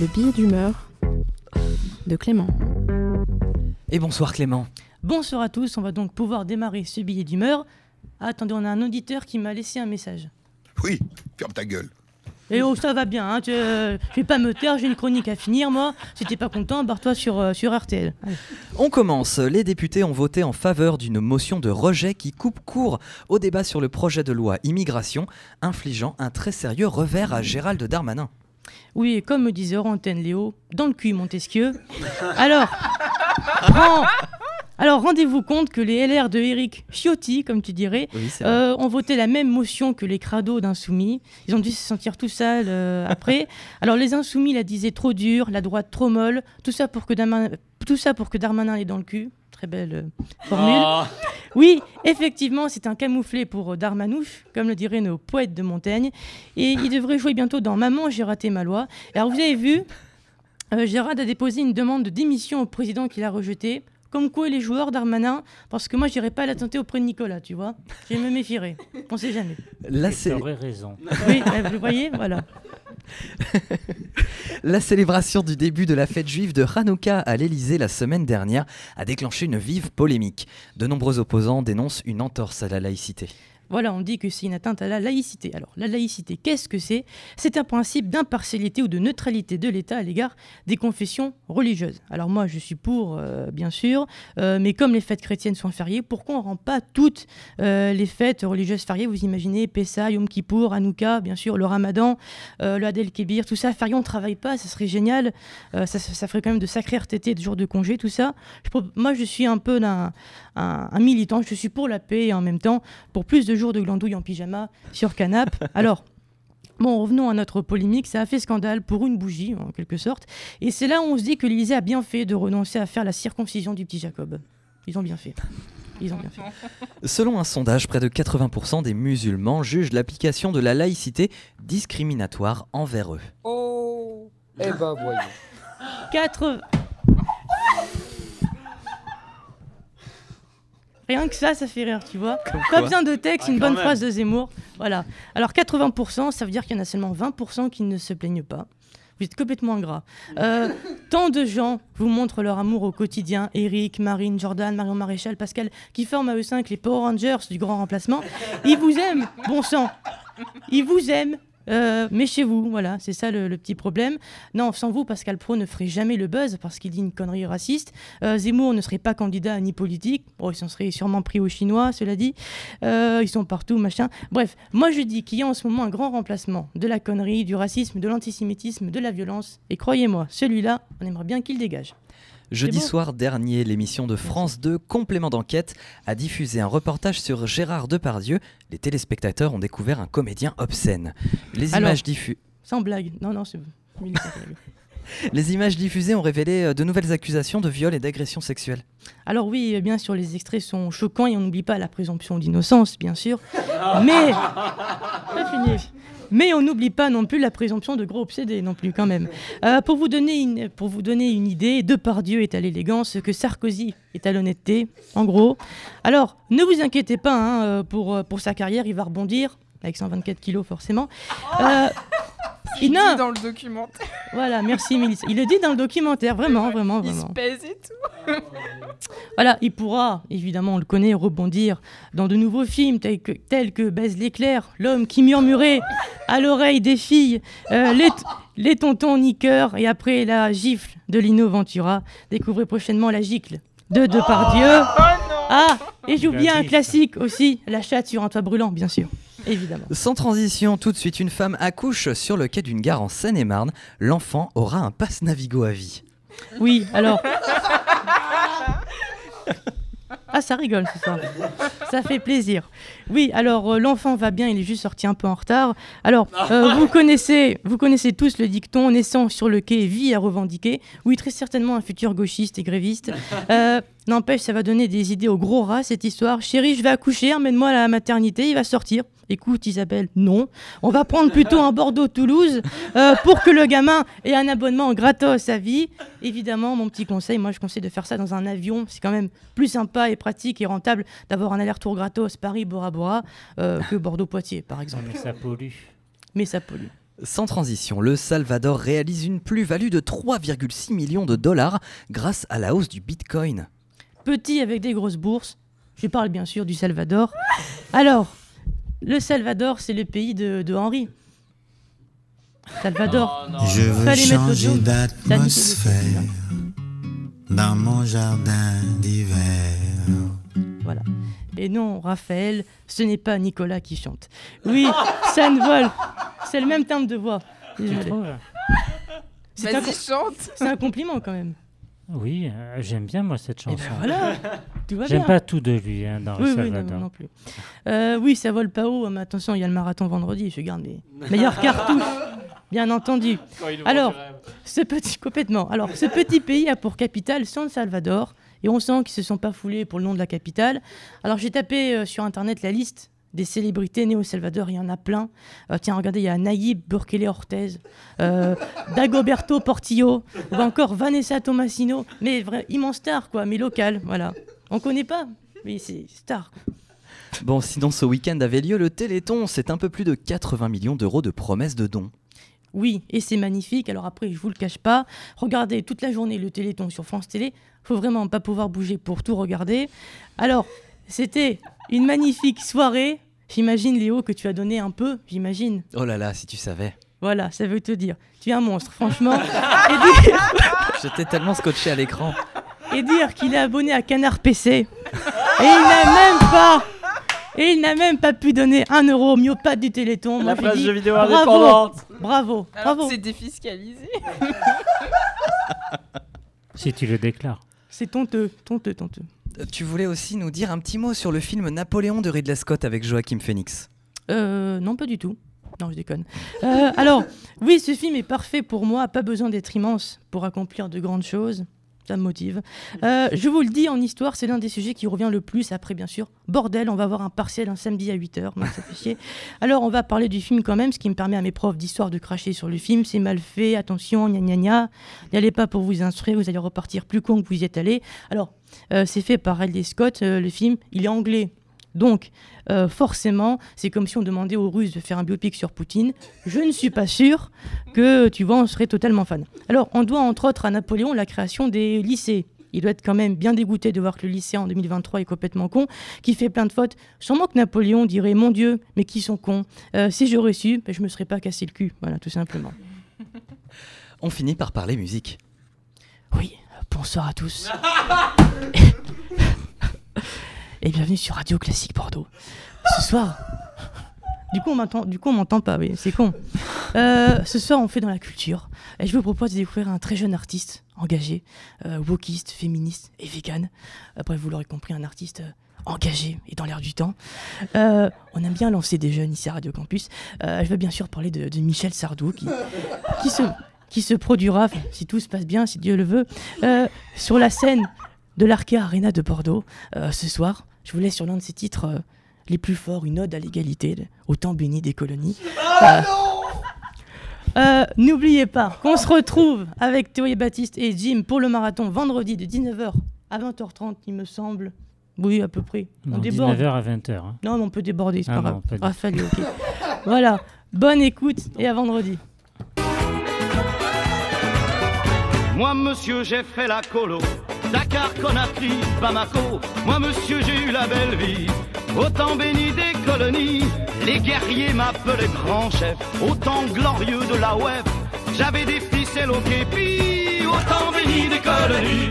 Le billet d'humeur de Clément. Et bonsoir Clément. Bonsoir à tous, on va donc pouvoir démarrer ce billet d'humeur. Ah, attendez, on a un auditeur qui m'a laissé un message. Oui, ferme ta gueule. Et oh, ça va bien, hein, tu, euh, je vais pas me taire, j'ai une chronique à finir, moi. Si t'es pas content, barre-toi sur, euh, sur RTL. Allez. On commence. Les députés ont voté en faveur d'une motion de rejet qui coupe court au débat sur le projet de loi immigration, infligeant un très sérieux revers à Gérald Darmanin. Oui, et comme me disait Orantène Léo, dans le cul Montesquieu. Alors, alors rendez-vous compte que les LR de Eric Ciotti, comme tu dirais, Oui, euh, ont voté la même motion que les crados d'insoumis. Ils ont dû se sentir tout sales euh, après. Alors les insoumis la disaient trop dure, la droite trop molle, tout ça pour que Darmanin, tout ça pour que Darmanin l'ait dans le cul. Très belle euh, formule. Oui, effectivement, c'est un camouflet pour euh, Darmanouche, comme le diraient nos poètes de Montaigne. Et il devrait jouer bientôt dans Maman, j'ai raté ma loi. Alors vous avez vu, euh, Gérard a déposé une demande de démission au président qu'il a rejetée. Comme quoi les joueurs Darmanin, parce que moi j'irai pas la tenter auprès de Nicolas, tu vois. Je me méfierai. On sait jamais. Cé- T'aurais raison. Oui, euh, vous voyez, voilà. la célébration du début de la fête juive de Hanouka à l'Elysée la semaine dernière a déclenché une vive polémique. De nombreux opposants dénoncent une entorse à la laïcité. Voilà, on dit que c'est une atteinte à la laïcité. Alors, la laïcité, qu'est-ce que c'est? C'est un principe d'impartialité ou de neutralité de l'État à l'égard des confessions religieuses. Alors moi, je suis pour, euh, bien sûr, euh, mais comme les fêtes chrétiennes sont fériées, pourquoi on ne rend pas toutes euh, les fêtes religieuses fériées? Vous imaginez Pessa, Yom Kippour, Hanouka, bien sûr, le Ramadan, le Hadel Kébir, tout ça, férié, on ne travaille pas, ça serait génial. Ça, ferait quand même de sacrés RTT, de jours de congé, tout ça. Moi, je suis un peu un, un militant, je suis pour la paix et en même temps pour plus de jours de glandouille en pyjama sur canap. Alors, bon, revenons à notre polémique. Ça a fait scandale pour une bougie, en quelque sorte. Et c'est là où on se dit que l'Élysée a bien fait de renoncer à faire la circoncision du petit Jacob. Ils ont bien fait. Ils ont bien fait. Selon un sondage, près de 80% des musulmans jugent l'application de la laïcité discriminatoire envers eux. Oh Eh ben voyons. 4... Rien que ça, ça fait rire, tu vois. Pas besoin de texte, Ah, une quand bonne même. phrase de Zemmour. Voilà. Alors 80%, ça veut dire qu'il y en a seulement 20% qui ne se plaignent pas. Vous êtes complètement ingrat. Euh, tant de gens vous montrent leur amour au quotidien. Eric, Marine, Jordan, Marion Maréchal, Pascal, qui forment à eux cinq les Power Rangers du grand remplacement. Ils vous aiment, bon sang. Ils vous aiment. Euh, mais chez vous, voilà, c'est ça le, petit problème. Non, sans vous, Pascal Pro ne ferait jamais le buzz parce qu'il dit une connerie raciste. Euh, Zemmour ne serait pas candidat ni politique. Bon, ils s'en seraient sûrement pris aux Chinois, cela dit. Euh, ils sont partout, machin. Bref, moi je dis qu'il y a en ce moment un grand remplacement de la connerie, du racisme, de l'antisémitisme, de la violence. Et croyez-moi, celui-là, on aimerait bien qu'il dégage. Jeudi soir dernier, l'émission de France 2, Complément d'enquête, a diffusé un reportage sur Gérard Depardieu. Les téléspectateurs ont découvert un comédien obscène. Les, Alors images, diffu- Sans blague. Non, non, c'est. Les images diffusées ont révélé euh, de nouvelles accusations de viol et d'agression sexuelle. Alors oui, euh, bien sûr, les extraits sont choquants et on n'oublie pas la présomption d'innocence, bien sûr. Mais... Pas fini. Mais on n'oublie pas non plus la présomption de gros obsédés non plus quand même. Euh, pour, vous donner une, pour vous donner une idée, Depardieu est à l'élégance, que Sarkozy est à l'honnêteté, en gros. Alors, ne vous inquiétez pas, hein, euh, pour, euh, pour sa carrière, il va rebondir, avec 124 kilos forcément. Il dit dans le documentaire. Voilà, merci Mélissa. Il le dit dans le documentaire, vraiment, vraiment, Il se vraiment. pèse et tout. Voilà, il pourra, évidemment, on le connaît, rebondir dans de nouveaux films tels que, tels que Baise l'éclair, l'homme qui murmurait à l'oreille des filles, euh, les, les tontons niqueurs, et après la gifle de Lino Ventura. Découvrez prochainement la gicle de Depardieu. Ah, et j'ai oublié La un classique aussi, la chatte sur un toit brûlant, bien sûr, évidemment. Sans transition, tout de suite, une femme accouche sur le quai d'une gare en Seine-et-Marne. L'enfant aura un passe Navigo à vie. Oui, alors. Ah, ça rigole ce soir. Ça fait plaisir. Oui, alors euh, l'enfant va bien, il est juste sorti un peu en retard. Alors, euh, vous, connaissez, vous connaissez tous le dicton naissant sur le quai, vie à revendiquer. Oui, très certainement un futur gauchiste et gréviste. Euh, N'empêche, ça va donner des idées au gros rat cette histoire. Chérie, je vais accoucher, emmène-moi à la maternité, il va sortir. Écoute Isabelle, non. On va prendre plutôt un Bordeaux-Toulouse euh, pour que le gamin ait un abonnement gratos à vie. Évidemment, mon petit conseil, moi je conseille de faire ça dans un avion. C'est quand même plus sympa et pratique et rentable d'avoir un aller-retour gratos Paris-Bora Bora euh, que Bordeaux-Poitiers par exemple. Mais ça pollue. Mais ça pollue. Sans transition, le Salvador réalise une plus-value de 3,6 millions de dollars grâce à la hausse du Bitcoin. Petit avec des grosses bourses. Je parle bien sûr du Salvador. Alors, le Salvador, c'est le pays de, de Henri. Salvador. Je veux Fallait mettre l'audio. changer d'atmosphère dans mon jardin d'hiver. Voilà. Et non, Raphaël, ce n'est pas Nicolas qui chante. Oui, ça ne vole. C'est le même terme de voix. C'est un, chante. c'est un compliment quand même. Oui, euh, j'aime bien moi cette Et ben chanson. voilà, tout va J'aime bien. pas tout de lui hein, dans Oui, le oui, non, Salvador. non, non plus. Euh, oui, ça vole pas haut, mais attention, il y a le marathon vendredi, je garde mes meilleures cartouches, bien entendu. Alors, ce petit, complètement. Alors, ce petit pays a pour capitale San Salvador, et on sent qu'ils se sont pas foulés pour le nom de la capitale. Alors, j'ai tapé euh, sur internet la liste des célébrités nées au Salvador, il y en a plein. Euh, tiens, regardez, il y a Nayib Bukele Ortez, euh, Dagoberto Portillo, ou encore Vanessa Tomasino, mais vrai, immense star, quoi, mais local, voilà. On connaît pas, mais c'est star. Bon, sinon ce week-end avait lieu le Téléthon, c'est un peu plus de 80 millions d'euros de promesses de dons. Oui, et c'est magnifique. Alors après, je vous le cache pas, regardez toute la journée le Téléthon sur France Télé. Faut vraiment pas pouvoir bouger pour tout regarder. Alors, c'était une magnifique soirée. J'imagine, Léo, que tu as donné un peu, j'imagine. Oh là là, si tu savais. Voilà, ça veut te dire. Tu es un monstre, franchement. et dire, J'étais tellement scotché à l'écran. et dire qu'il est abonné à Canard PC. Et il n'a même pas. Et il n'a même pas pu donner un euro au myopathe du Téléthon. Moi, je dis, vidéo bravo, bravo, Alors bravo. que c'est défiscalisé. Si tu le déclares. C'est tonteux, tonteux, tonteux. Tu voulais aussi nous dire un petit mot sur le film Napoléon de Ridley Scott avec Joachim Phoenix. Euh, non, pas du tout. Non, je déconne. Euh, alors, oui, ce film est parfait pour moi. Pas besoin d'être immense pour accomplir de grandes choses. Ça me motive. Euh, je vous le dis, en histoire, c'est l'un des sujets qui revient le plus. Après, bien sûr, bordel, on va avoir un partiel un samedi à 8h. ça fait chier. Alors, on va parler du film quand même, ce qui me permet à mes profs d'histoire de cracher sur le film. C'est mal fait, attention, gna gna gna. N'y allez pas pour vous instruire, vous allez repartir plus con que vous y êtes allé. Alors, euh, c'est fait par Ridley Scott, euh, le film. Il est anglais. Donc, euh, forcément, c'est comme si on demandait aux Russes de faire un biopic sur Poutine. Je ne suis pas sûr que, tu vois, on serait totalement fan. Alors, on doit entre autres à Napoléon la création des lycées. Il doit être quand même bien dégoûté de voir que le lycée en 2023 est complètement con, qui fait plein de fautes. Sûrement que Napoléon dirait Mon Dieu, mais qui sont cons. Euh, si j'aurais su, ben, je me serais pas cassé le cul. Voilà, tout simplement. On finit par parler musique. Oui, bonsoir à tous. Et bienvenue sur Radio Classique Bordeaux. Ce soir. Du coup, on m'entend, du coup, on m'entend pas, oui, c'est con. Euh, ce soir, on fait dans la culture. Et je vous propose de découvrir un très jeune artiste engagé, euh, wokiste, féministe et vegan. Après, vous l'aurez compris, un artiste euh, engagé et dans l'air du temps. Euh, on aime bien lancer des jeunes ici à Radio Campus. Je veux bien sûr parler de, Michel Sardou qui, se qui se produira, si tout se passe bien, si Dieu le veut, sur la scène de l'Arkea Arena de Bordeaux euh, ce soir. Je vous laisse sur l'un de ses titres euh, les plus forts, une ode à l'égalité, au temps béni des colonies. Euh, euh, N'oubliez pas qu'on se retrouve avec Théo et Baptiste et Jim pour le marathon vendredi de 19h à 20h30, il me semble. Oui, à peu près. On Non, déborde. 19h à 20h. hein. Non, mais on peut déborder, c'est Ah pas grave. Raphaël est ok. voilà. Bonne écoute et à vendredi. Moi, monsieur, j'ai fait la colo. Dakar, Conakry, Bamako, moi monsieur j'ai eu la belle vie. Autant béni des colonies, les guerriers m'appelaient grand chef, autant glorieux de la web, j'avais des ficelles au képi, autant béni des colonies.